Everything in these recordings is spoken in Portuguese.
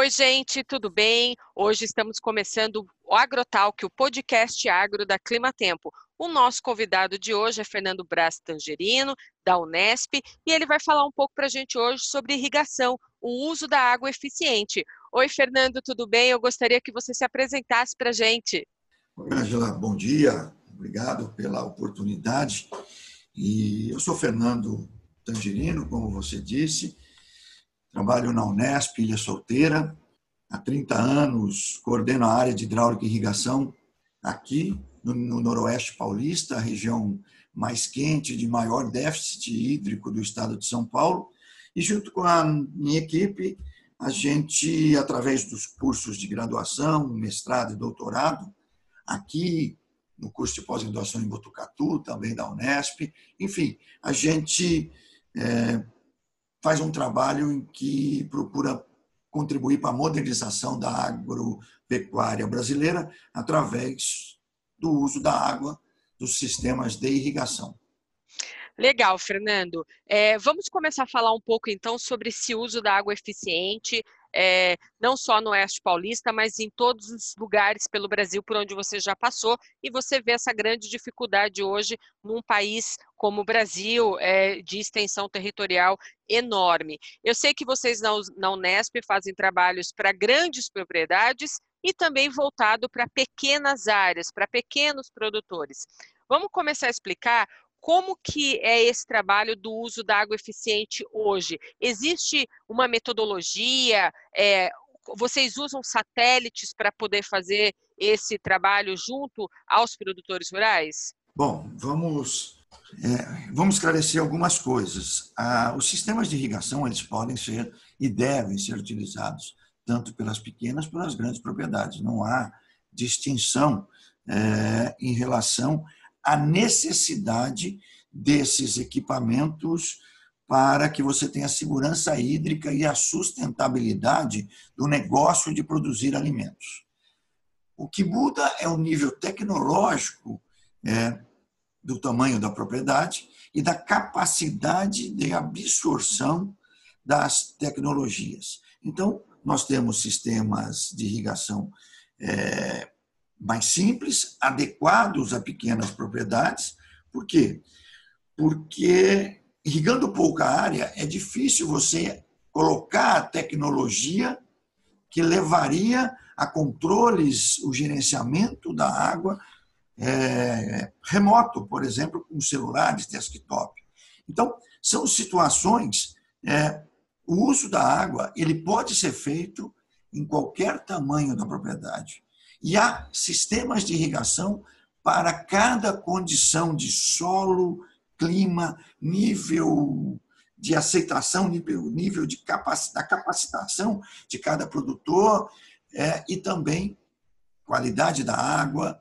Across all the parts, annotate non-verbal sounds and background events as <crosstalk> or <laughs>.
Oi, gente, tudo bem? Hoje estamos começando o Agrotalk, o podcast agro da Clima Tempo. O nosso convidado de hoje é Fernando Braz Tangerino, da Unesp, e ele vai falar um pouco para a gente hoje sobre irrigação, o uso da água eficiente. Oi, Fernando, tudo bem? Eu gostaria que você se apresentasse para a gente. Oi, Angela, bom dia. Obrigado pela oportunidade. E eu sou Fernando Tangerino, como você disse, Trabalho na Unesp, Ilha Solteira. Há 30 anos coordeno a área de hidráulica e irrigação aqui no, Noroeste Paulista, a região mais quente, de maior déficit hídrico do estado de São Paulo. E junto com a minha equipe, a gente, através dos cursos de graduação, mestrado e doutorado, aqui no curso de pós-graduação em Botucatu, também da Unesp, enfim, a gente é, faz um trabalho em que procura contribuir para a modernização da agropecuária brasileira através do uso da água dos sistemas de irrigação. Legal, Fernando. É, vamos começar a falar um pouco então sobre esse uso da água eficiente é, não só no Oeste Paulista, mas em todos os lugares pelo Brasil por onde você já passou, e você vê essa grande dificuldade hoje num país como o Brasil, é, de extensão territorial enorme. Eu sei que vocês na, na Unesp fazem trabalhos para grandes propriedades e também voltado para pequenas áreas, para pequenos produtores. Vamos começar a explicar como que é esse trabalho do uso da água eficiente hoje? Existe uma metodologia? É, vocês usam satélites para poder fazer esse trabalho junto aos produtores rurais? Bom, vamos é, vamos esclarecer algumas coisas. Ah, os sistemas de irrigação eles podem ser e devem ser utilizados tanto pelas pequenas pelas grandes propriedades. Não há distinção é, em relação a necessidade desses equipamentos para que você tenha segurança hídrica e a sustentabilidade do negócio de produzir alimentos. O que muda é o nível tecnológico é, do tamanho da propriedade e da capacidade de absorção das tecnologias. Então, nós temos sistemas de irrigação é, mais simples, adequados a pequenas propriedades. Por quê? Porque irrigando pouca área é difícil você colocar a tecnologia que levaria a controles, o gerenciamento da água é, remoto, por exemplo, com celulares, desktop. Então, são situações, é, o uso da água ele pode ser feito em qualquer tamanho da propriedade. E há sistemas de irrigação para cada condição de solo, clima, nível de aceitação, nível, nível de capacidade, da capacitação de cada produtor é, e também qualidade da água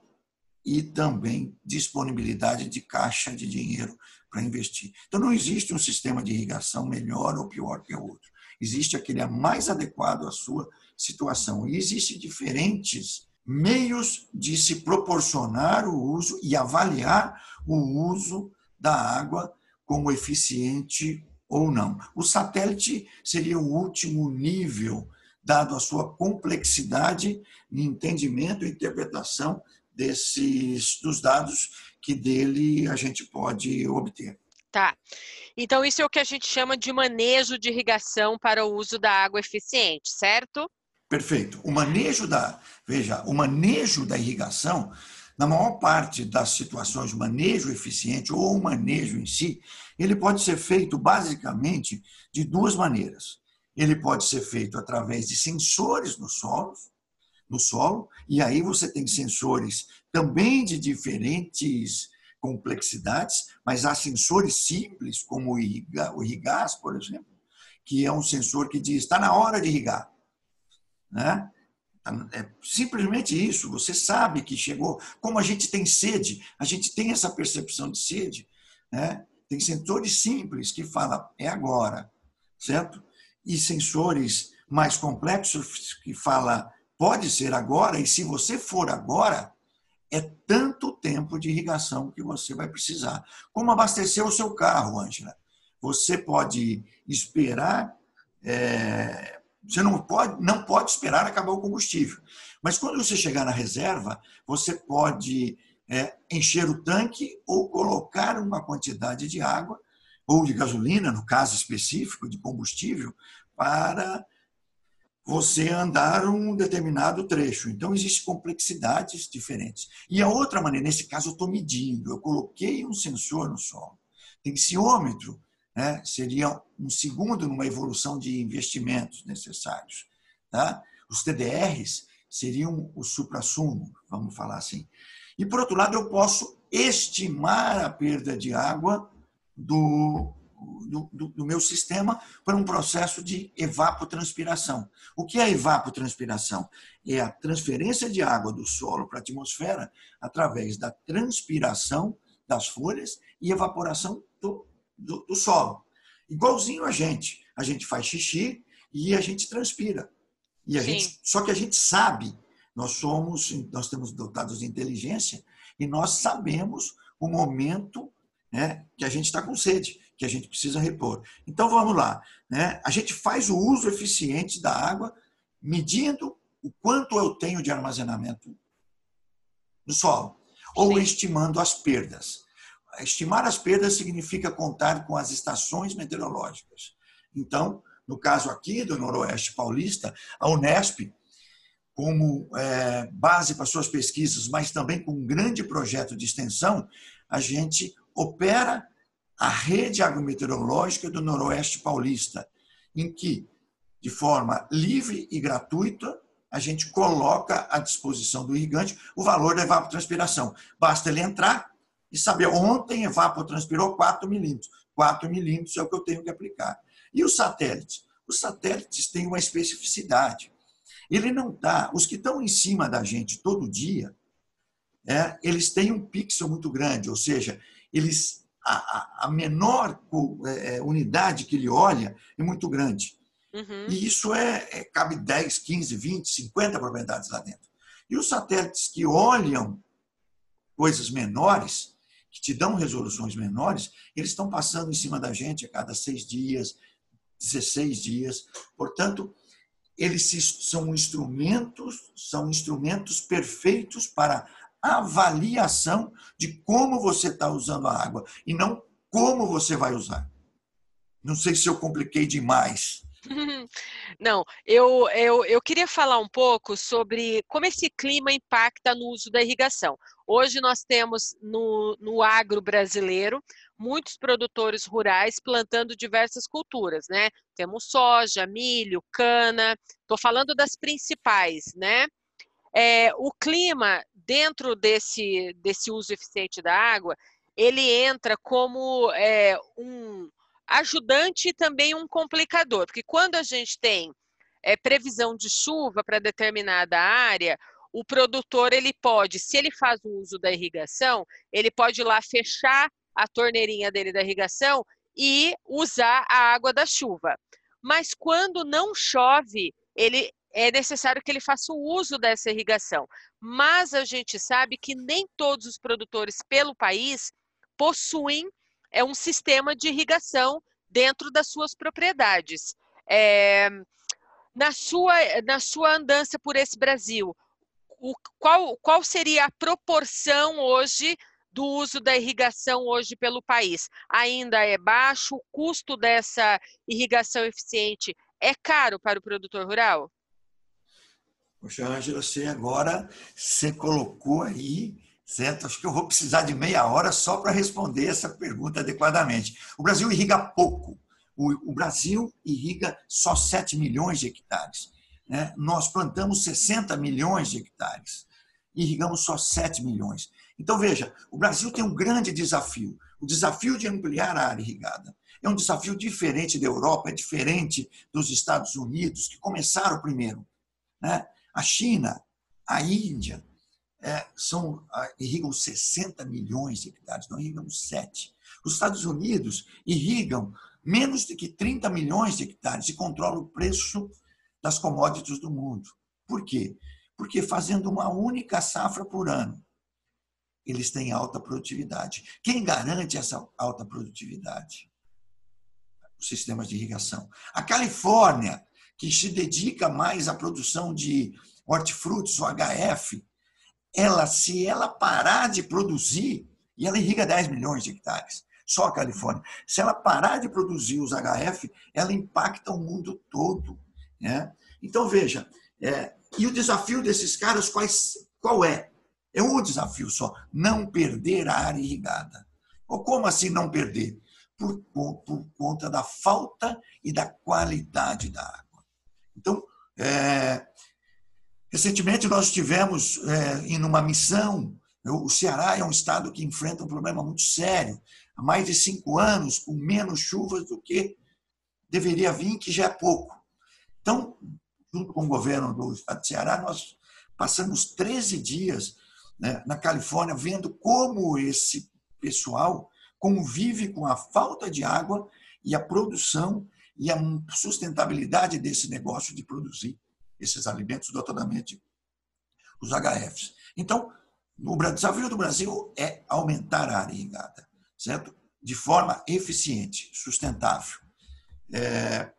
e também disponibilidade de caixa de dinheiro para investir. Então, não existe um sistema de irrigação melhor ou pior que o outro. Existe aquele mais adequado à sua situação. E existem diferentes meios de se proporcionar o uso e avaliar o uso da água como eficiente ou não. O satélite seria o último nível, dado a sua complexidade de entendimento e interpretação desses dos dados que dele a gente pode obter. Tá. Então, isso é o que a gente chama de manejo de irrigação para o uso da água eficiente, certo? Perfeito. O manejo da, veja, o manejo da irrigação, na maior parte das situações, manejo eficiente ou o manejo em si, ele pode ser feito basicamente de duas maneiras. Ele pode ser feito através de sensores no solo, no solo, e aí você tem sensores também de diferentes complexidades, mas há sensores simples, como o irrigás, por exemplo, que é um sensor que diz está na hora de irrigar. Né? É simplesmente isso. Você sabe que chegou. Como a gente tem sede, a gente tem essa percepção de sede. Né? Tem sensores simples que falam é agora, certo? E sensores mais complexos que fala pode ser agora. E se você for agora, é tanto tempo de irrigação que você vai precisar. Como abastecer o seu carro, Ângela? Você pode esperar é, Você não pode, não pode esperar acabar o combustível. Mas quando você chegar na reserva, você pode é, encher o tanque ou colocar uma quantidade de água ou de gasolina, no caso específico, de combustível, para você andar um determinado trecho. Então, existem complexidades diferentes. E a outra maneira, nesse caso, eu estou medindo, eu coloquei um sensor no solo. Tensiômetro né, seria um segundo numa evolução de investimentos necessários. Tá? Os TDRs seriam o supra-sumo, vamos falar assim. E, por outro lado, eu posso estimar a perda de água do, do, do, do, meu sistema para um processo de evapotranspiração. O que é evapotranspiração? É a transferência de água do solo para a atmosfera através da transpiração das folhas e evaporação do, do, do solo. Igualzinho a gente. A gente faz xixi e a gente transpira. E a gente, só que a gente sabe, nós somos, nós temos dotados de inteligência e nós sabemos o momento né, que a gente está com sede, que a gente precisa repor. Então vamos lá. Né? A gente faz o uso eficiente da água, medindo o quanto eu tenho de armazenamento no solo, ou Sim. estimando as perdas. Estimar as perdas significa contar com as estações meteorológicas. Então, no caso aqui do Noroeste Paulista, a Unesp, como é, base para suas pesquisas, mas também com um grande projeto de extensão, a gente opera a rede agrometeorológica do Noroeste Paulista, em que, de forma livre e gratuita, a gente coloca à disposição do irrigante o valor da evapotranspiração. Basta ele entrar e saber, ontem evapotranspirou 4 milímetros. 4 milímetros é o que eu tenho que aplicar. E os satélites? Os satélites têm uma especificidade. Ele não dá, os que estão em cima da gente todo dia, é, eles têm um pixel muito grande, ou seja, eles a, a menor é, é, unidade que ele olha é muito grande. Uhum. E isso é, é, cabe 10, 15, 20, 50 propriedades lá dentro. E os satélites que olham coisas menores, que te dão resoluções menores, eles estão passando em cima da gente a cada seis dias, 16 dias. Portanto, eles são instrumentos, são instrumentos perfeitos para avaliação de como você está usando a água e não como você vai usar. Não sei se eu compliquei demais. <laughs> Não, eu, eu, eu queria falar um pouco sobre como esse clima impacta no uso da irrigação. Hoje nós temos no, no agro brasileiro muitos produtores rurais plantando diversas culturas, né? Temos soja, milho, cana, estou falando das principais, né? É, o clima dentro desse, desse uso eficiente da água, ele entra como é, um ajudante e também um complicador, porque quando a gente tem é, previsão de chuva para determinada área, o produtor ele pode, se ele faz o uso da irrigação, ele pode ir lá fechar a torneirinha dele da irrigação e usar a água da chuva. Mas quando não chove, ele é necessário que ele faça o uso dessa irrigação. Mas a gente sabe que nem todos os produtores pelo país possuem é, um sistema de irrigação dentro das suas propriedades. É, na, sua, na sua andança por esse Brasil, o, qual, qual seria a proporção hoje do uso da irrigação hoje pelo país? Ainda é baixo? O custo dessa irrigação eficiente é caro para o produtor rural? Poxa, Ângela, você agora você colocou aí, certo? Acho que eu vou precisar de meia hora só para responder essa pergunta adequadamente. O Brasil irriga pouco. O, Brasil irriga só 7 milhões de hectares. Né? Nós plantamos 60 milhões de hectares. Irrigamos só 7 milhões. Então, veja, o Brasil tem um grande desafio. O desafio de ampliar a área irrigada. É um desafio diferente da Europa, é diferente dos Estados Unidos, que começaram primeiro. Né? A China, a Índia, é, são, irrigam 60 milhões de hectares, nós irrigamos 7. Os Estados Unidos irrigam menos de que 30 milhões de hectares e controlam o preço das commodities do mundo. Por quê? Porque fazendo uma única safra por ano, eles têm alta produtividade. Quem garante essa alta produtividade? Os sistemas de irrigação. A Califórnia que se dedica mais à produção de hortifrutos, o HF, ela, se ela parar de produzir, e ela irriga 10 milhões de hectares, só a Califórnia, se ela parar de produzir os HF, ela impacta o mundo todo. Né? Então, veja, é, e o desafio desses caras quais, qual é? É um desafio só, não perder a área irrigada. Ou como assim não perder? Por, por, conta da falta e da qualidade da água. Então, é, recentemente nós estivemos é, em uma missão. O Ceará é um estado que enfrenta um problema muito sério. Há mais de cinco anos, com menos chuvas do que deveria vir, que já é pouco. Então, junto com o governo do estado de Ceará, nós passamos 13 dias né, na Califórnia vendo como esse pessoal convive com a falta de água e a produção e a sustentabilidade desse negócio de produzir esses alimentos, notadamente os HFs. Então, o desafio do Brasil é aumentar a área irrigada, certo? De forma eficiente, sustentável. É,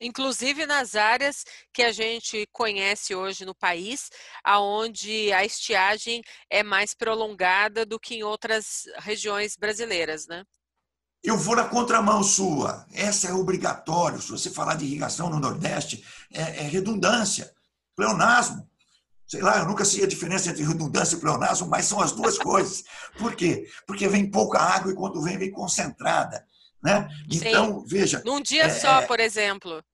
inclusive nas áreas que a gente conhece hoje no país, aonde a estiagem é mais prolongada do que em outras regiões brasileiras, né? Eu vou na contramão sua. Essa é obrigatório. Se você falar de irrigação no Nordeste, é, é redundância, pleonasmo. Sei lá, eu nunca sei a diferença entre redundância e pleonasmo, mas são as duas <laughs> coisas. Por quê? Porque vem pouca água e quando vem, vem concentrada. Né? Então, Sim. veja. Num dia é, só, por exemplo.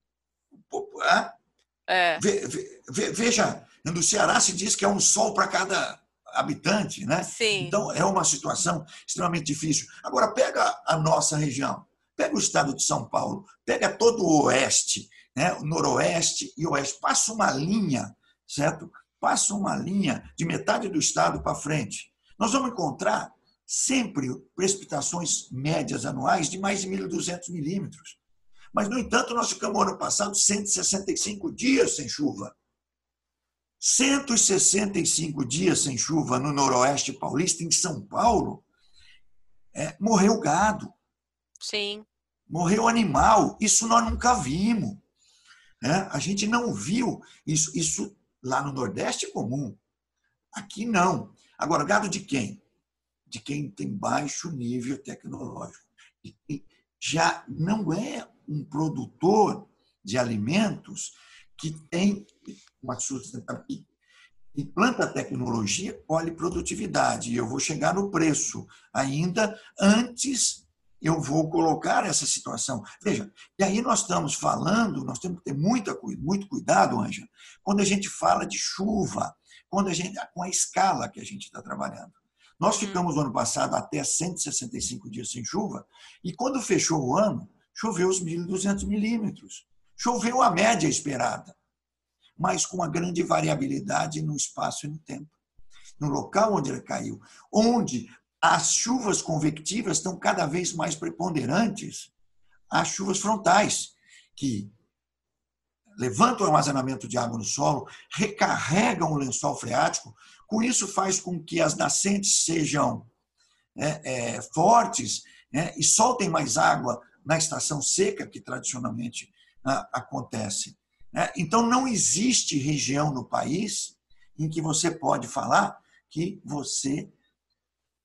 É. Veja, no Ceará se diz que é um sol para cada habitante, né? Sim. Então é uma situação extremamente difícil. Agora pega a nossa região, pega o estado de São Paulo, pega todo o oeste, né? O noroeste e oeste, passa uma linha, certo? Passa uma linha de metade do estado para frente. Nós vamos encontrar sempre precipitações médias anuais de mais de 1.200 milímetros. Mas, no entanto, nós ficamos ano passado 165 dias sem chuva. 165 dias sem chuva no noroeste paulista, em São Paulo, é, morreu gado. Sim. Morreu animal. Isso nós nunca vimos. É, a gente não viu isso. Isso lá no Nordeste é comum. Aqui não. Agora, gado de quem? de quem tem baixo nível tecnológico. E já não é um produtor de alimentos que tem uma sustentabilidade. Implanta tecnologia, colhe produtividade. E eu vou chegar no preço ainda antes eu vou colocar essa situação. Veja, e aí nós estamos falando, nós temos que ter muita, muito cuidado, Anja, quando a gente fala de chuva, quando a gente, com a escala que a gente está trabalhando. Nós ficamos no ano passado até 165 dias sem chuva, e quando fechou o ano, choveu os 1.200 milímetros. Choveu a média esperada, mas com uma grande variabilidade no espaço e no tempo. No local onde ele caiu, onde as chuvas convectivas estão cada vez mais preponderantes às chuvas frontais, que levantam o armazenamento de água no solo, recarregam o lençol freático, com isso faz com que as nascentes sejam é, é, fortes né, e soltem mais água na estação seca, que tradicionalmente ah, acontece. Né? Então, não existe região no país em que você pode falar que você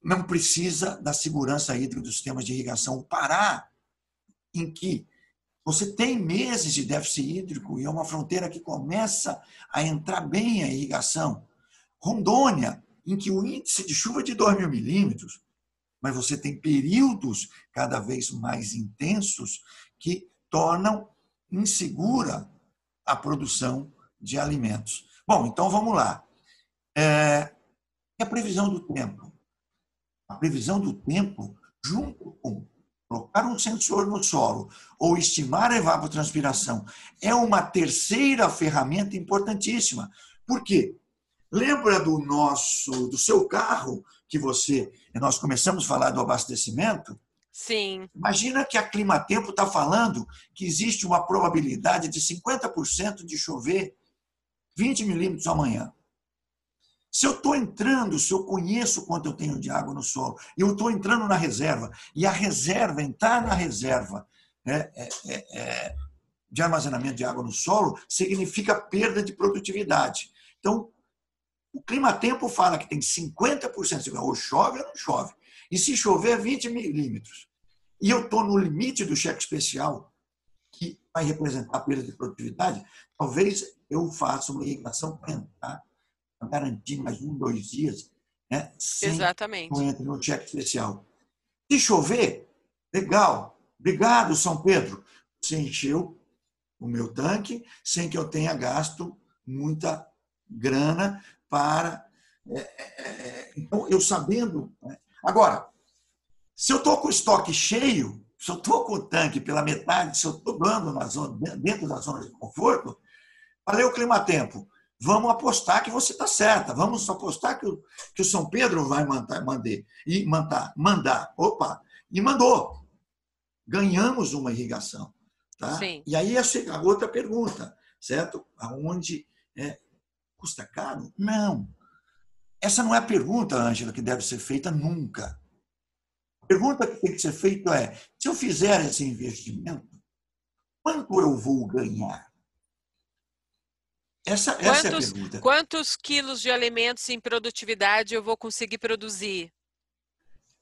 não precisa da segurança hídrica dos sistemas de irrigação. O Pará, em que você tem meses de déficit hídrico e é uma fronteira que começa a entrar bem a irrigação. Rondônia, em que o índice de chuva é de 2 mil milímetros, mas você tem períodos cada vez mais intensos que tornam insegura a produção de alimentos. Bom, então vamos lá. É, a previsão do tempo. A previsão do tempo, junto com colocar um sensor no solo ou estimar a evapotranspiração, é uma terceira ferramenta importantíssima. Por quê? Lembra do nosso, do seu carro que você, nós começamos a falar do abastecimento? Sim. Imagina que a Climatempo está falando que existe uma probabilidade de 50% de chover 20 milímetros amanhã. Se eu estou entrando, se eu conheço quanto eu tenho de água no solo, e eu estou entrando na reserva, e a reserva, entrar na reserva, é, é, é, é de armazenamento de água no solo significa perda de produtividade. Então, o clima-tempo fala que tem 50%, ou chove ou não chove. E se chover, 20 milímetros. E eu estou no limite do cheque especial, que vai representar a perda de produtividade, talvez eu faça uma irrigação para garantir mais um, dois dias, né, sem Exatamente. entre no cheque especial. Se chover, legal. Obrigado, São Pedro. Você encheu o meu tanque sem que eu tenha gasto muita grana para. É, é, é então, eu sabendo. Né? Agora, se eu estou com o estoque cheio, se eu estou com o tanque pela metade, se eu estou dando na zona, dentro da zona de conforto, falei o clima-tempo. Vamos apostar que você está certa. Vamos apostar que o, que o São Pedro vai mandar, mandar, e mandar, mandar. Opa! E mandou. Ganhamos uma irrigação. Tá? Sim. E aí a outra pergunta, certo? Aonde é, custa caro? Não. Essa não é a pergunta, Ângela, que deve ser feita nunca. Pergunta que tem que ser feita é: se eu fizer esse investimento, quanto eu vou ganhar? Essa, quantos, essa é a pergunta. Quantos quilos de alimentos em produtividade eu vou conseguir produzir?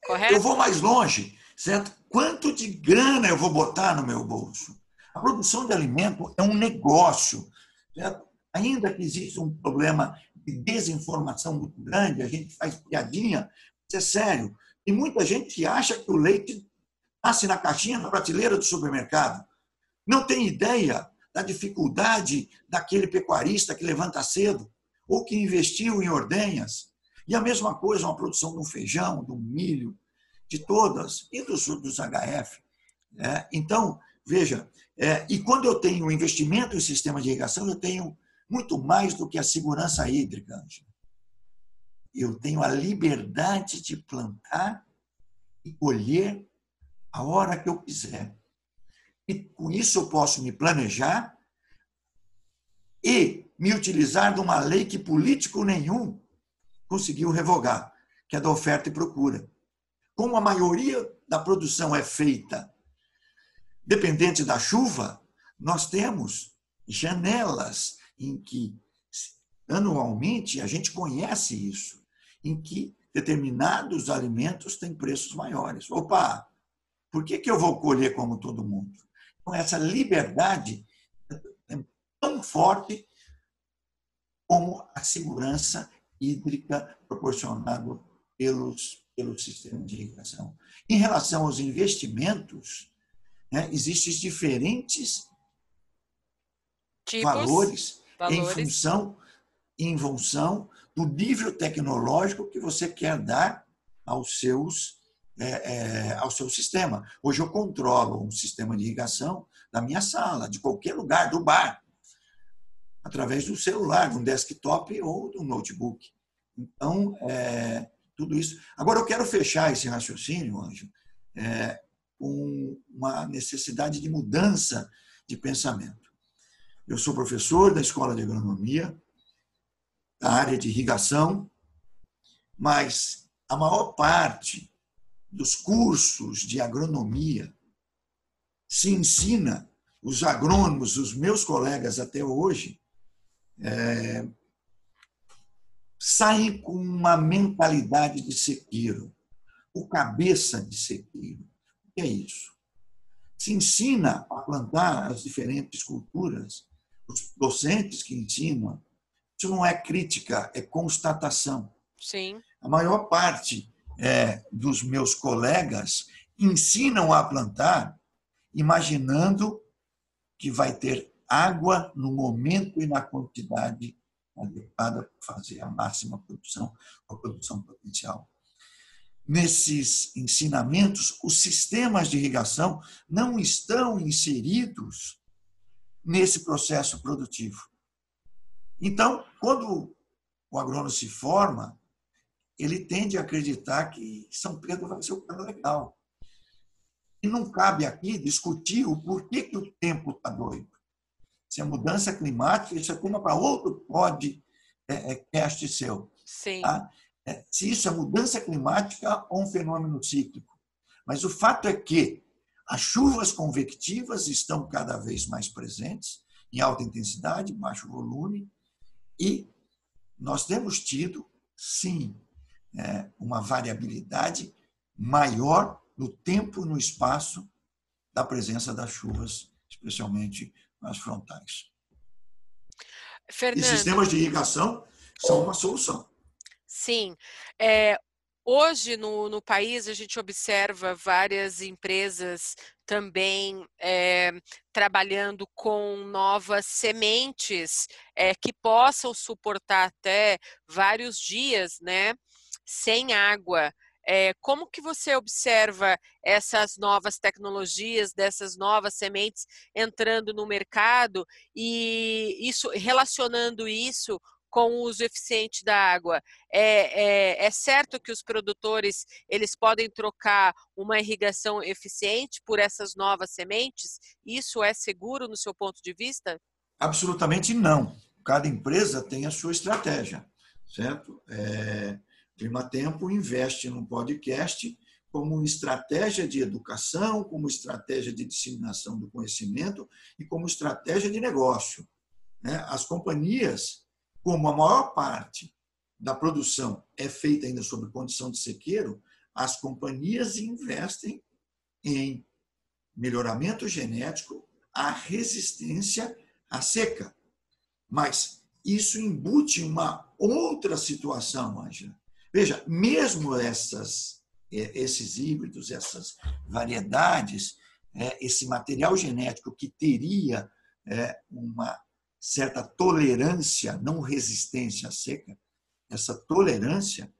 Correto? Eu vou mais longe, certo? Quanto de grana eu vou botar no meu bolso? A produção de alimento é um negócio. Certo? Ainda que exista um problema de desinformação muito grande, a gente faz piadinha, isso é sério. E muita gente acha que o leite nasce na caixinha, na prateleira do supermercado. Não tem ideia da dificuldade daquele pecuarista que levanta cedo ou que investiu em ordenhas. E a mesma coisa, uma produção do feijão, do milho, de todas, e dos, dos HF. É, então, veja, é, e quando eu tenho investimento em sistema de irrigação, eu tenho muito mais do que a segurança hídrica, Angela. Eu tenho a liberdade de plantar e colher a hora que eu quiser. E com isso eu posso me planejar e me utilizar de uma lei que político nenhum conseguiu revogar, que é da oferta e procura. Como a maioria da produção é feita dependente da chuva, nós temos janelas em que, anualmente, a gente conhece isso, em que determinados alimentos têm preços maiores. Opa, por que, que eu vou colher como todo mundo? Então, essa liberdade é tão forte como a segurança hídrica proporcionada pelos, pelo sistema de irrigação. Em relação aos investimentos, né? Existem diferentes Tipos, valores, valores, em função em função do nível tecnológico que você quer dar aos seus é, é, ao seu sistema. Hoje eu controlo um sistema de irrigação da minha sala, de qualquer lugar, do bar, através do celular, de um desktop ou do notebook. Então, é, tudo isso. Agora, eu quero fechar esse raciocínio, Anjo, é, com uma necessidade de mudança de pensamento. Eu sou professor da Escola de Agronomia, da área de irrigação, mas a maior parte dos cursos de agronomia se ensina, os agrônomos, os meus colegas até hoje, é, saem com uma mentalidade de sequeiro, o cabeça de sequeiro que é isso? Se ensina a plantar as diferentes culturas, os docentes que ensinam, isso não é crítica, é constatação. Sim. A maior parte é, dos meus colegas ensinam a plantar imaginando que vai ter água no momento e na quantidade adequada para fazer a máxima produção, a produção potencial nesses ensinamentos, os sistemas de irrigação não estão inseridos nesse processo produtivo. Então, quando o agrônomo se forma, ele tende a acreditar que São Pedro vai ser o cara legal. E não cabe aqui discutir o porquê que o tempo está doido. Se é mudança climática, isso é tema para outro pode é, é, cast seu. Sim. Tá? É, se isso é mudança climática ou um fenômeno cíclico. Mas o fato é que As chuvas convectivas estão cada vez mais presentes, em alta intensidade, baixo volume, e nós temos tido, sim, é, uma variabilidade maior no tempo e no espaço da presença das chuvas, especialmente nas frontais. Fernando, e sistemas de irrigação são uma solução. Sim. É, Hoje, no, no, país, a gente observa várias empresas também é, trabalhando com novas sementes é, que possam suportar até vários dias né, sem água. É, como que você observa essas novas tecnologias, dessas novas sementes entrando no mercado e isso relacionando isso com o uso eficiente da água. É, é, é, certo que os produtores eles podem trocar uma irrigação eficiente por essas novas sementes? Isso é seguro no seu ponto de vista? Absolutamente não. Cada empresa tem a sua estratégia, certo? É, Climatempo investe no podcast como estratégia de educação, como estratégia de disseminação do conhecimento e como estratégia de negócio. Né? As companhias como a maior parte da produção é feita ainda sob condição de sequeiro, as companhias investem em melhoramento genético, a resistência à seca. Mas isso embute uma outra situação, Ângela. Veja, mesmo essas, é, esses híbridos, essas variedades, é, esse material genético que teria é, uma certa tolerância, não resistência à seca, essa tolerância,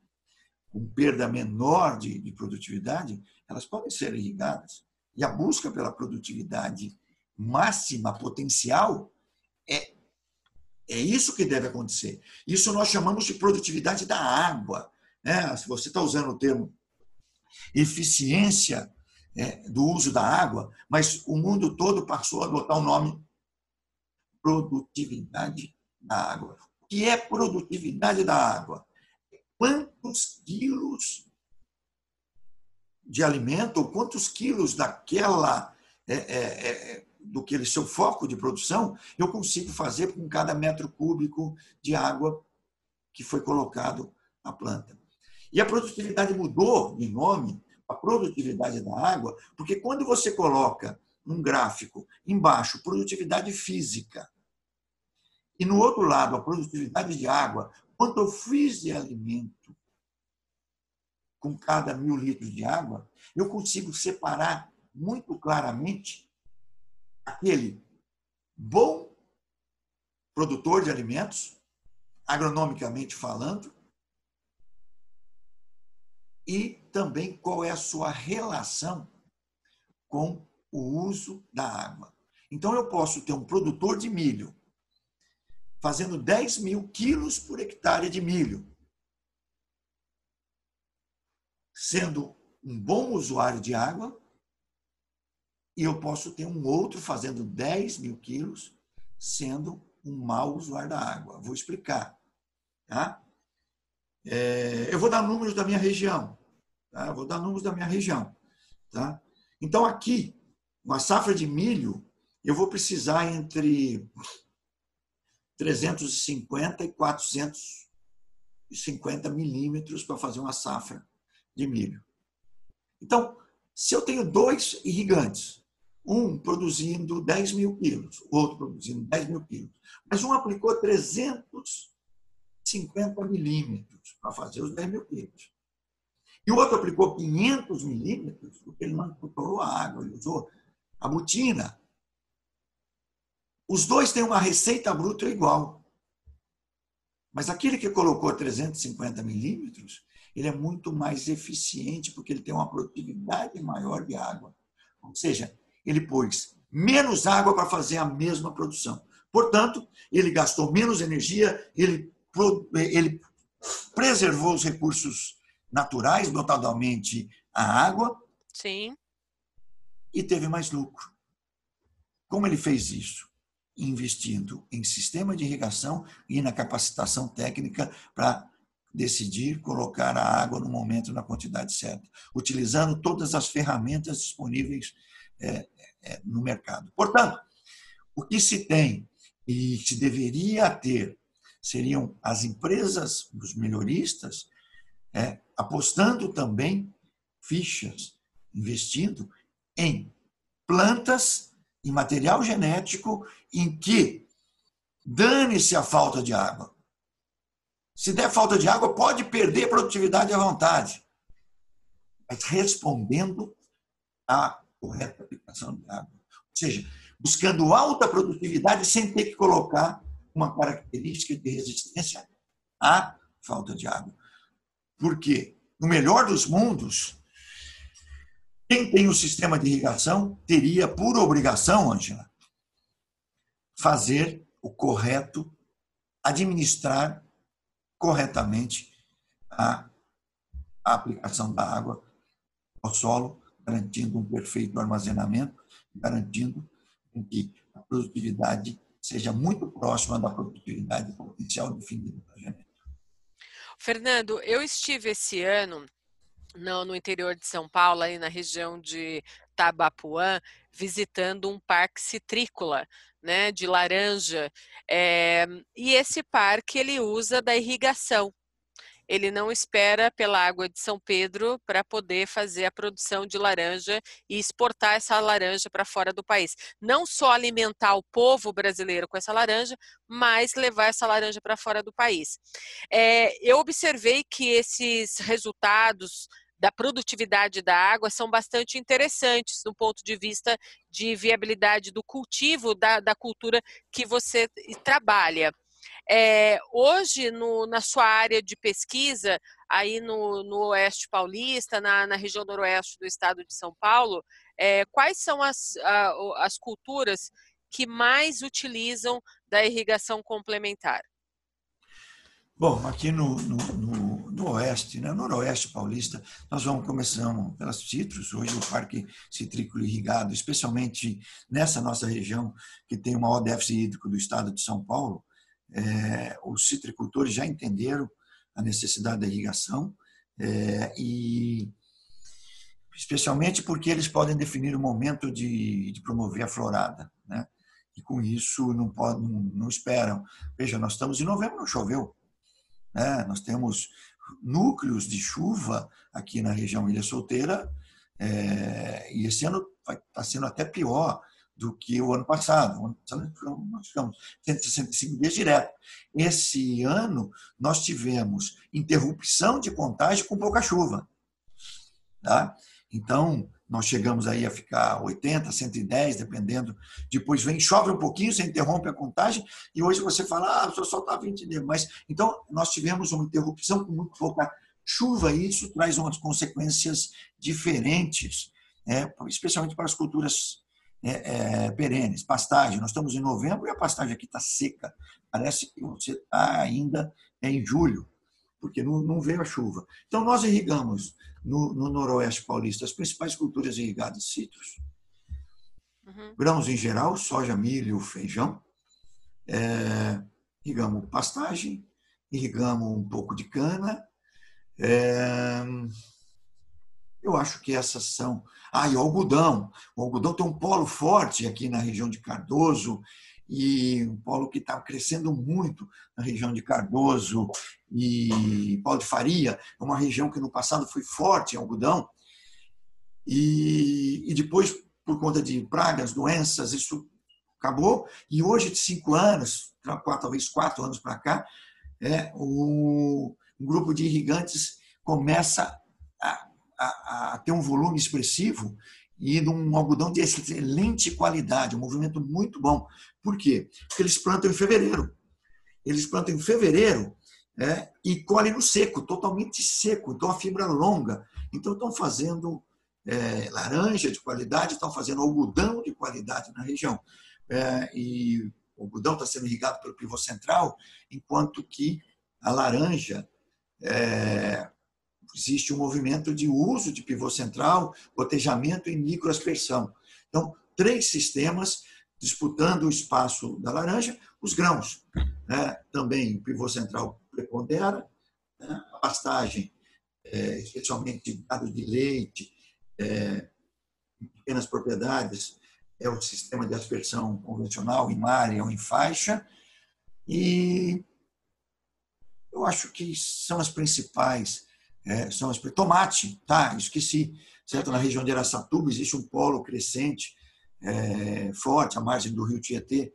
com perda menor de, de produtividade, elas podem ser irrigadas. E a busca pela produtividade máxima, potencial, é, é isso que deve acontecer. Isso nós chamamos de produtividade da água. Né? Se você está usando o termo eficiência é, do uso da água, mas o mundo todo passou a adotar o nome produtividade da água. O que é produtividade da água? Quantos quilos de alimento, ou quantos quilos daquela, é, é, é, do que seu foco de produção, eu consigo fazer com cada metro cúbico de água que foi colocado à planta. E a produtividade mudou de nome, a produtividade da água, porque quando você coloca num gráfico embaixo produtividade física e no outro lado a produtividade de água, quanto eu fiz de alimento com cada mil litros de água, eu consigo separar muito claramente aquele bom produtor de alimentos, agronomicamente falando, e também qual é a sua relação com o uso da água. Então, eu posso ter um produtor de milho fazendo 10 mil quilos por hectare de milho, sendo um bom usuário de água, e eu posso ter um outro fazendo 10 mil quilos, sendo um mau usuário da água. Vou explicar. Tá? É, eu vou dar números da minha região. Tá? Vou dar números da minha região. Tá? Então, aqui, uma safra de milho, eu vou precisar entre 350 e 450 milímetros para fazer uma safra de milho. Então, se eu tenho dois irrigantes, um produzindo 10 mil quilos, outro produzindo 10 mil quilos, mas um aplicou 350 milímetros para fazer os 10 mil quilos. E o outro aplicou 500 milímetros, porque ele não controlou a água, ele usou a butina. Os dois têm uma receita bruta igual. Mas aquele que colocou 350 milímetros, ele é muito mais eficiente, porque ele tem uma produtividade maior de água. Ou seja, ele pôs menos água para fazer a mesma produção. Portanto, ele gastou menos energia, ele, ele preservou os recursos naturais, notadamente a água. Sim. E teve mais lucro. Como ele fez isso? Investindo em sistema de irrigação e na capacitação técnica para decidir colocar a água no momento na quantidade certa, utilizando todas as ferramentas disponíveis é, é, no mercado. Portanto, o que se tem e se deveria ter seriam as empresas, os melhoristas, é, apostando também fichas, investindo em plantas e material genético em que dane-se a falta de água. Se der falta de água, pode perder produtividade à vontade. Mas respondendo à correta aplicação de água. Ou seja, buscando alta produtividade sem ter que colocar uma característica de resistência à falta de água. Porque, no melhor dos mundos, quem tem o sistema de irrigação teria por obrigação, Angela, fazer o correto, administrar corretamente a, aplicação da água ao solo, garantindo um perfeito armazenamento, garantindo que a produtividade seja muito próxima da produtividade potencial definida da genética. Fernando, eu estive esse ano no, no interior de São Paulo, aí na região de Tabapuã, visitando um parque citrícola, né, de laranja. É, e esse parque ele usa da irrigação ele não espera pela água de São Pedro para poder fazer a produção de laranja e exportar essa laranja para fora do país. Não só alimentar o povo brasileiro com essa laranja, mas levar essa laranja para fora do país. É, eu observei que esses resultados da produtividade da água são bastante interessantes do ponto de vista de viabilidade do cultivo da, da cultura que você trabalha. É, hoje, no, na sua área de pesquisa, aí no, no Oeste Paulista, na, na, região noroeste do estado de São Paulo, é, quais são as, a, as culturas que mais utilizam da irrigação complementar? Bom, aqui no, no, no, no Oeste, né, no Noroeste Paulista, nós vamos começando pelas citros. Hoje o Parque Citrícola Irrigado, especialmente nessa nossa região, que tem o maior déficit hídrico do estado de São Paulo, é, os citricultores já entenderam a necessidade da irrigação é, e especialmente porque eles podem definir o momento de, de promover a florada, né? E com isso não, pode, não, não esperam. Veja, nós estamos em novembro, não choveu. Né? Nós temos núcleos de chuva aqui na região Ilha Solteira é, e esse ano está sendo até pior do que o ano passado. O ano passado nós ficamos 165 dias direto. Esse ano nós tivemos interrupção de contagem com pouca chuva. Tá? Então, nós chegamos aí a ficar 80, 110, dependendo. Depois vem, chove um pouquinho, você interrompe a contagem, e hoje você fala, ah, só está 20 dias. Mas, então, nós tivemos uma interrupção com muito pouca chuva, e isso traz umas consequências diferentes, né? especialmente para as culturas é, é, perenes, pastagem. Nós estamos em novembro e a pastagem aqui está seca. Parece que você está ainda em julho, porque não, não, veio a chuva. Então, nós irrigamos no, no noroeste paulista as principais culturas irrigadas, citros, uhum. grãos em geral, soja, milho, feijão. É, irrigamos pastagem, irrigamos um pouco de cana. É, eu acho que essas são. Ah, e o algodão. O algodão tem um polo forte aqui na região de Cardoso, e um polo que está crescendo muito na região de Cardoso e Paulo de Faria, é uma região que no passado foi forte em algodão, e, e depois, por conta de pragas, doenças, isso acabou, e hoje, de cinco anos, talvez quatro anos para cá, é, o, um grupo de irrigantes começa a a, ter um volume expressivo e num algodão de excelente qualidade, um movimento muito bom. Por quê? Porque eles plantam em fevereiro. Eles plantam em fevereiro é, e colhem no seco, totalmente seco, então a fibra longa. Então estão fazendo é, laranja de qualidade, estão fazendo algodão de qualidade na região. É, e o algodão está sendo irrigado pelo pivô central, enquanto que a laranja é, existe um movimento de uso de pivô central, gotejamento e microaspersão. Então, três sistemas disputando o espaço da laranja, os grãos. Né? Também o pivô central prepondera, né? a pastagem, é, especialmente gado de leite, é, pequenas propriedades é o sistema de aspersão convencional em área ou em faixa. E eu acho que são as principais. É, são as, tomate, tá? Esqueci. Certo? Na região de Araçatuba existe um polo crescente é, forte, à margem do rio Tietê,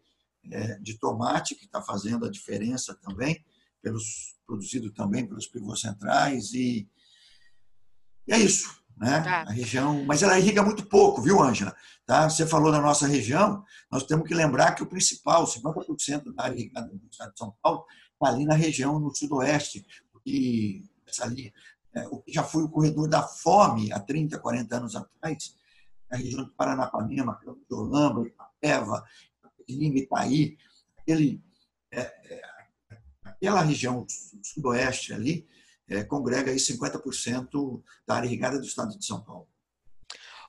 é, de tomate, que está fazendo a diferença também, pelos, produzido também pelos pivôs centrais. E, e é isso. Né? Tá. A região, mas ela irriga muito pouco, viu, Ângela? Tá? Você falou da nossa região, nós temos que lembrar que o principal, 50% da área irrigada do estado de São Paulo, está ali na região no sudoeste, e essa é, o que já foi o corredor da fome há 30, 40 anos atrás, a região de Paranapanema, de Olamba, Itapeva, Itaí, Itaí, aquele, é, é, aquela região sudoeste ali, é, congrega aí 50% da área irrigada do estado de São Paulo.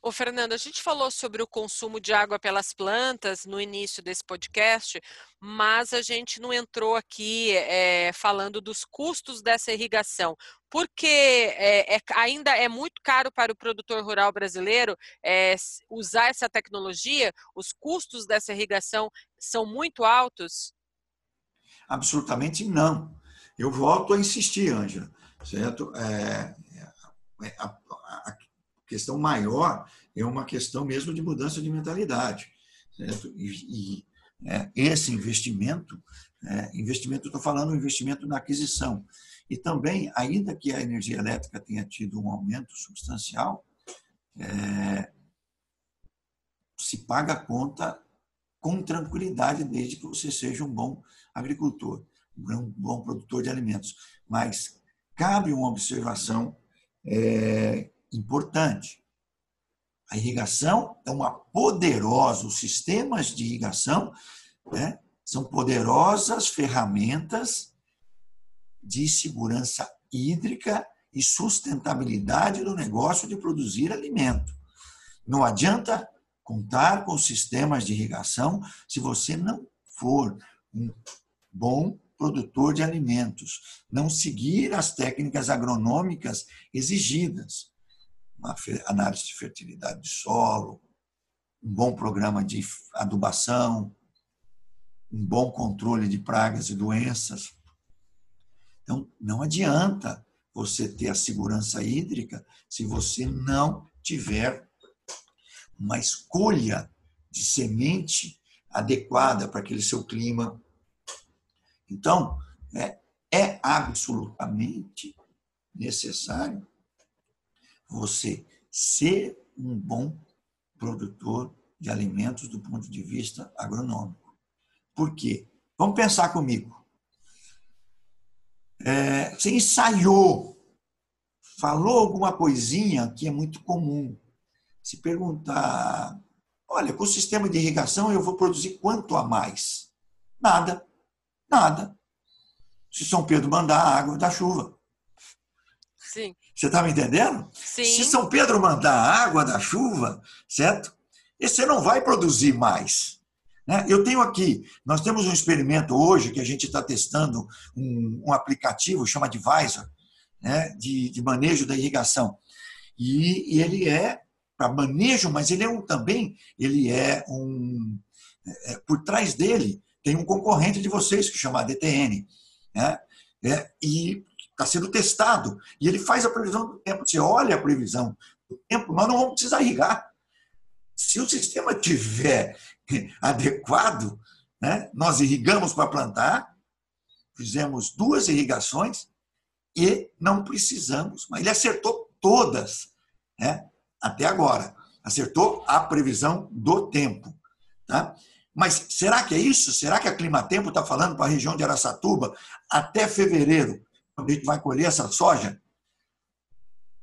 Ô, Fernando, a gente falou sobre o consumo de água pelas plantas no início desse podcast, mas a gente não entrou aqui é, falando dos custos dessa irrigação, porque é, é, ainda é muito caro para o produtor rural brasileiro usar essa tecnologia, os custos dessa irrigação são muito altos? Absolutamente não. Eu volto a insistir, Ângela certo? É, é, a, a, questão maior é uma questão mesmo de mudança de mentalidade, certo? E, e é, esse investimento, é, investimento, estou falando investimento na aquisição, e também, ainda que a energia elétrica tenha tido um aumento substancial, é, se paga a conta com tranquilidade, desde que você seja um bom agricultor, um bom produtor de alimentos. Mas cabe uma observação é, importante. A irrigação é uma poderosa, os sistemas de irrigação né, são poderosas ferramentas de segurança hídrica e sustentabilidade do negócio de produzir alimento. Não adianta contar com sistemas de irrigação se você não for um bom produtor de alimentos, não seguir as técnicas agronômicas exigidas, uma análise de fertilidade de solo, um bom programa de adubação, um bom controle de pragas e doenças. Então, não adianta você ter a segurança hídrica se você não tiver uma escolha de semente adequada para aquele seu clima, então, é, é absolutamente necessário você ser um bom produtor de alimentos do ponto de vista agronômico. Por quê? Vamos pensar comigo. É, você ensaiou, falou alguma coisinha que é muito comum. Se perguntar, olha, com o sistema de irrigação eu vou produzir quanto a mais? Nada. Nada. Se São Pedro mandar a água da chuva. Sim. Você está me entendendo? Sim. Se São Pedro mandar a água da chuva, certo? E você não vai produzir mais. Né? Eu tenho aqui, nós temos um experimento hoje que a gente está testando um, um, aplicativo, chama Advisor, né? de, de manejo da irrigação. E, e ele é para manejo, mas ele é um, também, ele é um, é, por trás dele tem um concorrente de vocês que chama DTN. Né? É, e está sendo testado. E ele faz a previsão do tempo. Você olha a previsão do tempo, nós não vamos precisar irrigar. Se o sistema tiver <laughs> adequado, né, nós irrigamos para plantar, fizemos duas irrigações e não precisamos. Mas ele acertou todas, né, até agora. Acertou a previsão do tempo. Tá? Mas será que é isso? Será que a Climatempo está falando para a região de Araçatuba até fevereiro, quando a gente vai colher essa soja?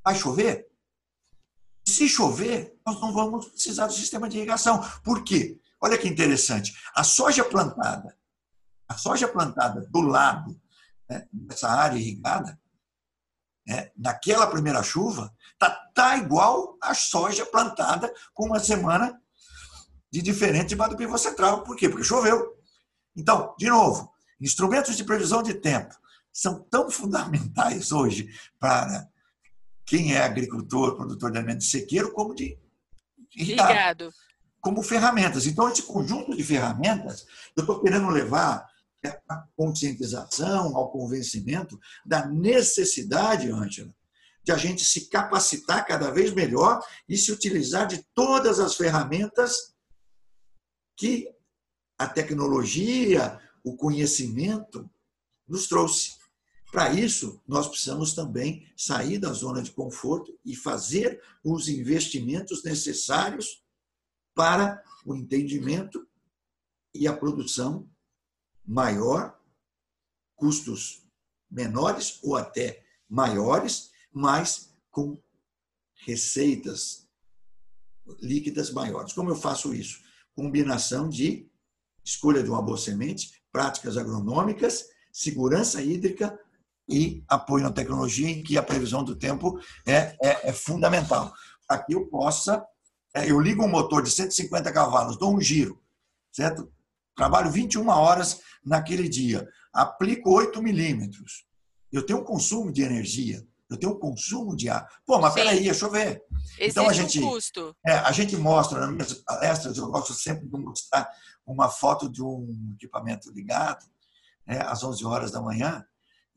Vai chover? Se chover, nós não vamos precisar do sistema de irrigação. Por quê? Olha que interessante. A soja plantada, a soja plantada do lado né, dessa área irrigada, né, naquela primeira chuva, está tá igual a soja plantada com uma semana de diferente debaixo do pivô central. Por quê? Porque choveu. Então, de novo, instrumentos de previsão de tempo são tão fundamentais hoje para quem é agricultor, produtor de alimentos sequeiro, como de irrigado. Como ferramentas. Então, esse conjunto de ferramentas, eu estou querendo levar a conscientização, ao convencimento da necessidade, Ângela, de a gente se capacitar cada vez melhor e se utilizar de todas as ferramentas que a tecnologia, o conhecimento nos trouxe. Para isso, nós precisamos também sair da zona de conforto e fazer os investimentos necessários para o entendimento e a produção maior, custos menores ou até maiores, mas com receitas líquidas maiores. Como eu faço isso? Combinação de escolha de uma boa semente, práticas agronômicas, segurança hídrica e apoio na tecnologia, em que a previsão do tempo é, é, é fundamental. Que eu possa, é, eu ligo um motor de 150 cavalos, dou um giro, certo? Trabalho 21 horas naquele dia, aplico 8 milímetros. Eu tenho um consumo de energia, eu tenho um consumo de ar. Pô, mas Sim. peraí, deixa eu ver. Existe então a gente, um custo. É, a gente mostra nas minhas palestras, eu gosto sempre de mostrar uma foto de um equipamento ligado, né, às 11 horas da manhã,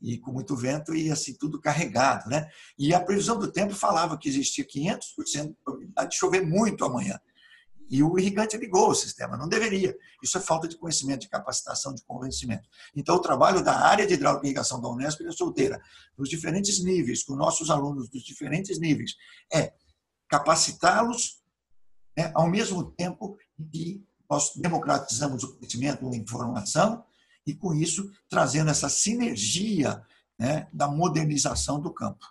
e com muito vento e assim tudo carregado, né? E a previsão do tempo falava que existia 500% de probabilidade de chover muito amanhã. E o irrigante ligou o sistema, não deveria. Isso é falta de conhecimento, de capacitação, de convencimento. Então, o trabalho da área de hidráulica e irrigação da Unesp é solteira, nos diferentes níveis, com nossos alunos dos diferentes níveis, é capacitá-los né, ao mesmo tempo que nós democratizamos o conhecimento da informação e, com isso, trazendo essa sinergia né, da modernização do campo.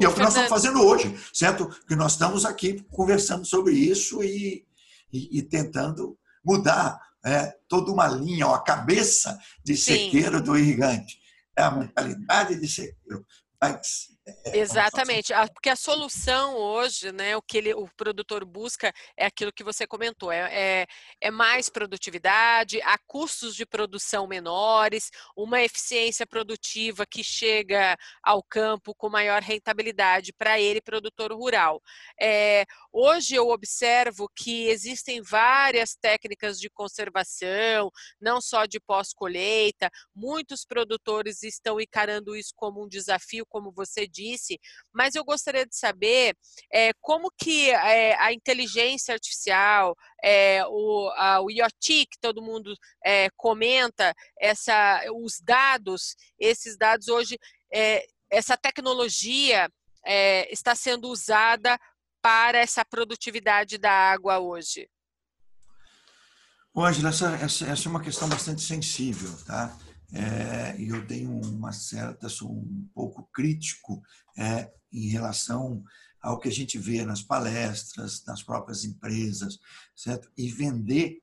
E é o que nós estamos fazendo hoje, certo? Que nós estamos aqui conversando sobre isso e, e, e tentando mudar é, toda uma linha, ó, a cabeça de sequeiro Sim. do irrigante. É a mentalidade de sequeiro. Mas Exatamente, porque a solução hoje, né, o que ele, o produtor busca é aquilo que você comentou, é, é, é, mais produtividade, a custos de produção menores, uma eficiência produtiva que chega ao campo com maior rentabilidade para ele, produtor rural. É, hoje eu observo que existem várias técnicas de conservação, não só de pós-colheita, muitos produtores estão encarando isso como um desafio, como você disse, mas eu gostaria de saber é, como que é, a inteligência artificial, é, o, a, o IoT, que todo mundo comenta, essa, os dados, esses dados hoje, essa tecnologia está sendo usada para essa produtividade da água hoje? Ângela, essa, essa, essa, é uma questão bastante sensível, tá? é, e eu tenho uma certa, sou um pouco crítico é, em relação ao que a gente vê nas palestras, nas próprias empresas, certo? E vender,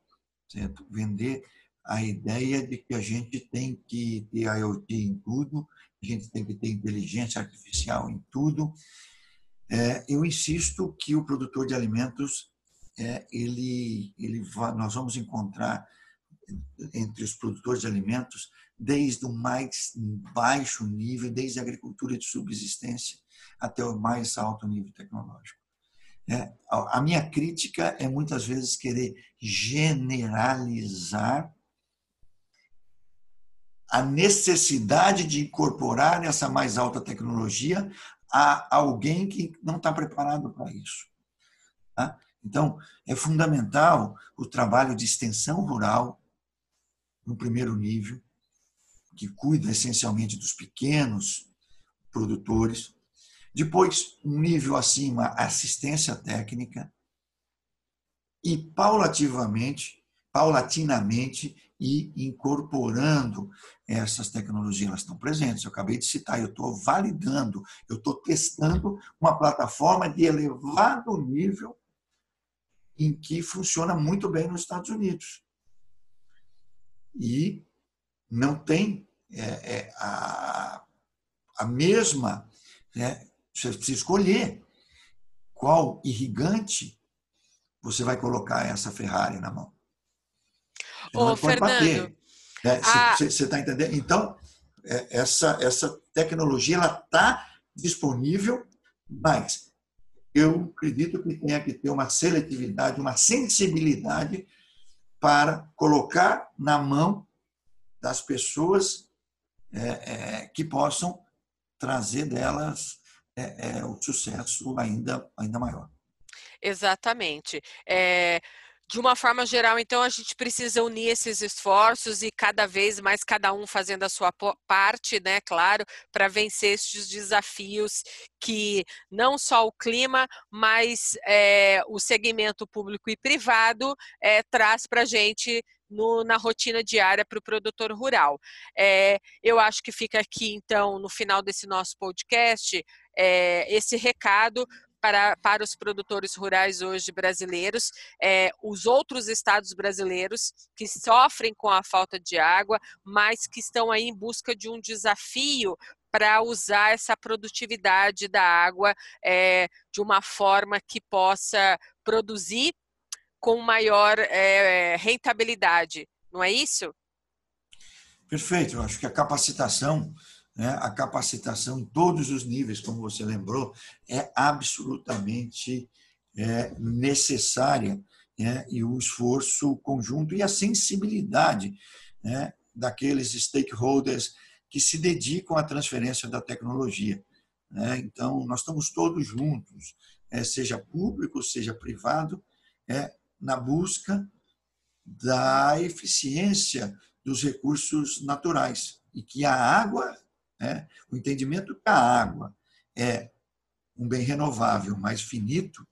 certo? Vender a ideia de que a gente tem que ter IoT em tudo, a gente tem que ter inteligência artificial em tudo. É, eu insisto que o produtor de alimentos, é, ele, ele nós vamos encontrar entre os produtores de alimentos desde o mais baixo nível, desde a agricultura de subsistência até o mais alto nível tecnológico. É, a minha crítica é muitas vezes querer generalizar a necessidade de incorporar essa mais alta tecnologia a alguém que não está preparado para isso. Tá? Então, é fundamental o trabalho de extensão rural, no primeiro nível, que cuida essencialmente dos pequenos produtores. Depois, um nível acima, assistência técnica. E paulativamente, paulatinamente, e incorporando essas tecnologias, elas estão presentes. Eu acabei de citar, eu estou validando, eu estou testando uma plataforma de elevado nível em que funciona muito bem nos Estados Unidos. E não tem é, é, a, a mesma. Né? Você precisa escolher qual irrigante você vai colocar essa Ferrari na mão. Você Ô, Fernando. Né? A... Você está entendendo? Então, é, essa, essa tecnologia está disponível, mas eu acredito que tenha que ter uma seletividade, uma sensibilidade para colocar na mão das pessoas é, é, que possam trazer delas é, é o sucesso ainda, ainda maior. Exatamente. É, de uma forma geral, então, a gente precisa unir esses esforços e cada vez mais cada um fazendo a sua parte, né, claro, para vencer estes desafios que não só o clima, mas é, o segmento público e privado é, traz para a gente no, na rotina diária para o produtor rural. É, eu acho que fica aqui, então, no final desse nosso podcast, é, esse recado para, para os produtores rurais hoje brasileiros, é, os outros estados brasileiros que sofrem com a falta de água, mas que estão aí em busca de um desafio para usar essa produtividade da água é, de uma forma que possa produzir com maior é, rentabilidade, não é isso? Perfeito, eu acho que a capacitação a capacitação em todos os níveis, como você lembrou, é absolutamente é, necessária né, e o esforço conjunto e a sensibilidade né, daqueles stakeholders que se dedicam à transferência da tecnologia. Né. Então, nós estamos todos juntos, é, seja público, seja privado, é, na busca da eficiência dos recursos naturais e que a água né? O entendimento que a água é um bem renovável, mais finito,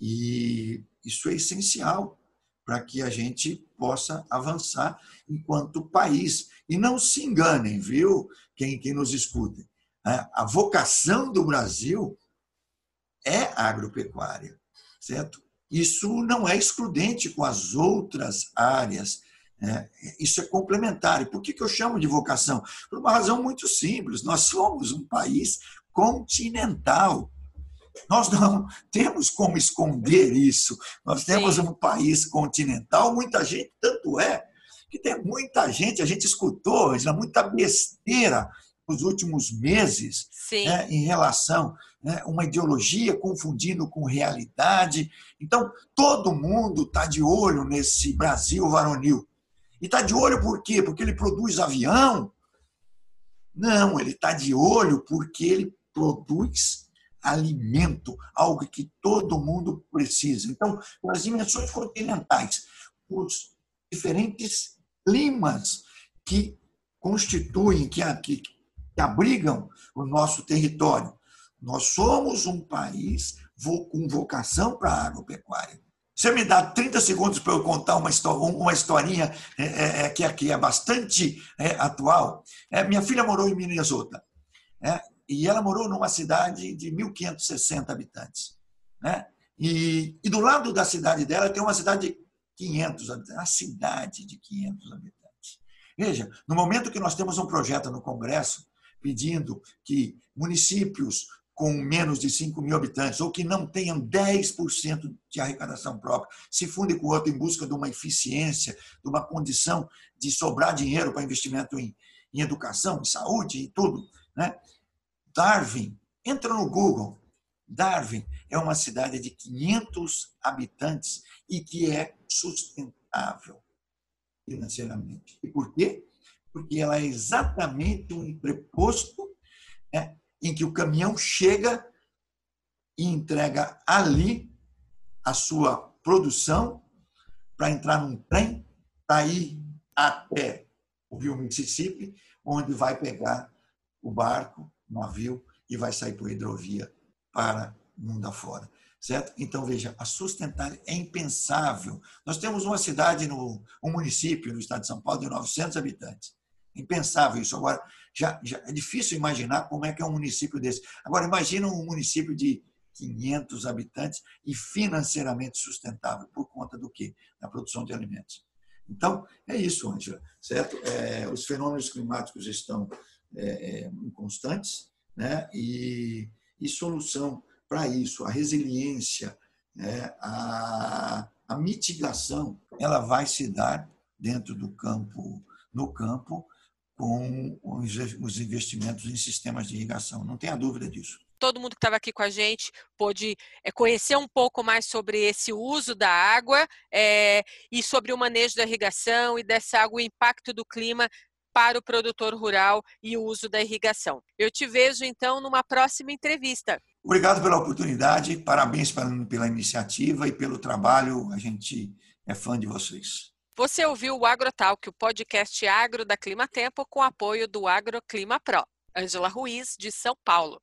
e isso é essencial para que a gente possa avançar enquanto país. E não se enganem, viu, quem, quem nos escuta. Né? A vocação do Brasil é agropecuária, certo? Isso não é excludente com as outras áreas é, isso é complementar. E por que, que eu chamo de vocação? Por uma razão muito simples. Nós somos um país continental. Nós não temos como esconder isso. Nós temos Sim. um país continental, muita gente, tanto é que tem muita gente, a gente escutou muita besteira nos últimos meses né, em relação né, uma ideologia confundindo com realidade. Então, todo mundo está de olho nesse Brasil varonil. E está de olho por quê? Porque ele produz avião? Não, ele está de olho porque ele produz alimento, algo que todo mundo precisa. Então, as dimensões continentais, os diferentes climas que constituem, que, que, que abrigam o nosso território. Nós somos um país com vocação para a agropecuária. Você me dá 30 segundos para eu contar uma, uma historinha é, é, é, que, que é bastante é, atual. É, minha filha morou em Minnesota. É, e ela morou numa cidade de 1.560 habitantes. Né? E, e, do lado da cidade dela tem uma cidade de 500 habitantes. Uma cidade de 500 habitantes. Veja, no momento que nós temos um projeto no Congresso pedindo que municípios com menos de 5 mil habitantes ou que não tenham 10% de arrecadação própria, se fundem com outro em busca de uma eficiência, de uma condição de sobrar dinheiro para investimento em, em educação, em saúde e tudo. Né? Darwin, entra no Google. Darwin é uma cidade de 500 habitantes e que é sustentável financeiramente. E por quê? Porque ela é exatamente um preposto né, em que o caminhão chega e entrega ali a sua produção para entrar num trem para ir até o rio Mississippi, onde vai pegar o barco, o navio e vai sair por hidrovia para o mundo afora. Certo? Então, veja, a sustentabilidade é impensável. Nós temos uma cidade, no, um município no estado de São Paulo de 900 habitantes. Impensável isso. Agora, já, já é difícil imaginar como é que é um município desse. Agora, imagina um município de 500 habitantes e financeiramente sustentável. Por conta do quê? Da produção de alimentos. Então, é isso, Angela, certo? É, os fenômenos climáticos estão é, é, constantes, né? E, e solução para isso, a resiliência, né? a, a mitigação, ela vai se dar dentro do campo, no campo, com os investimentos em sistemas de irrigação. Não tenha dúvida disso. todo mundo que estava aqui com a gente pôde é, conhecer um pouco mais sobre esse uso da água é, e sobre o manejo da irrigação e dessa água, o impacto do clima para o produtor rural e o uso da irrigação. Eu te vejo então numa próxima entrevista. Obrigado pela oportunidade, parabéns pela iniciativa e pelo trabalho. A gente é fã de vocês. Você ouviu o AgroTalk, o podcast agro da Clima Tempo, com apoio do AgroClima Pro. Ângela Ruiz, de São Paulo.